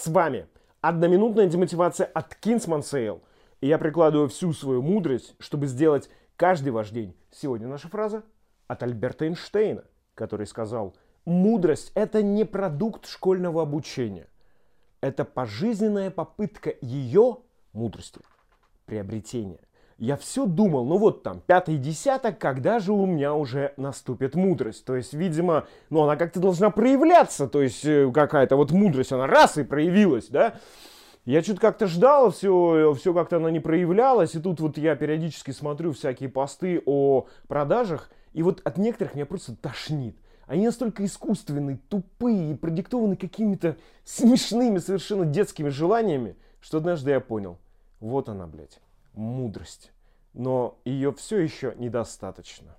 С вами одноминутная демотивация от Kingsman Sale. И я прикладываю всю свою мудрость, чтобы сделать каждый ваш день. Сегодня наша фраза от Альберта Эйнштейна, который сказал, мудрость – это не продукт школьного обучения. Это пожизненная попытка ее, мудрости, приобретения. Я все думал, ну вот там, пятый десяток, когда же у меня уже наступит мудрость? То есть, видимо, ну она как-то должна проявляться, то есть э, какая-то вот мудрость, она раз и проявилась, да? Я что-то как-то ждал, все, все как-то она не проявлялась, и тут вот я периодически смотрю всякие посты о продажах, и вот от некоторых меня просто тошнит. Они настолько искусственные, тупые и продиктованы какими-то смешными, совершенно детскими желаниями, что однажды я понял, вот она, блядь, мудрость. Но ее все еще недостаточно.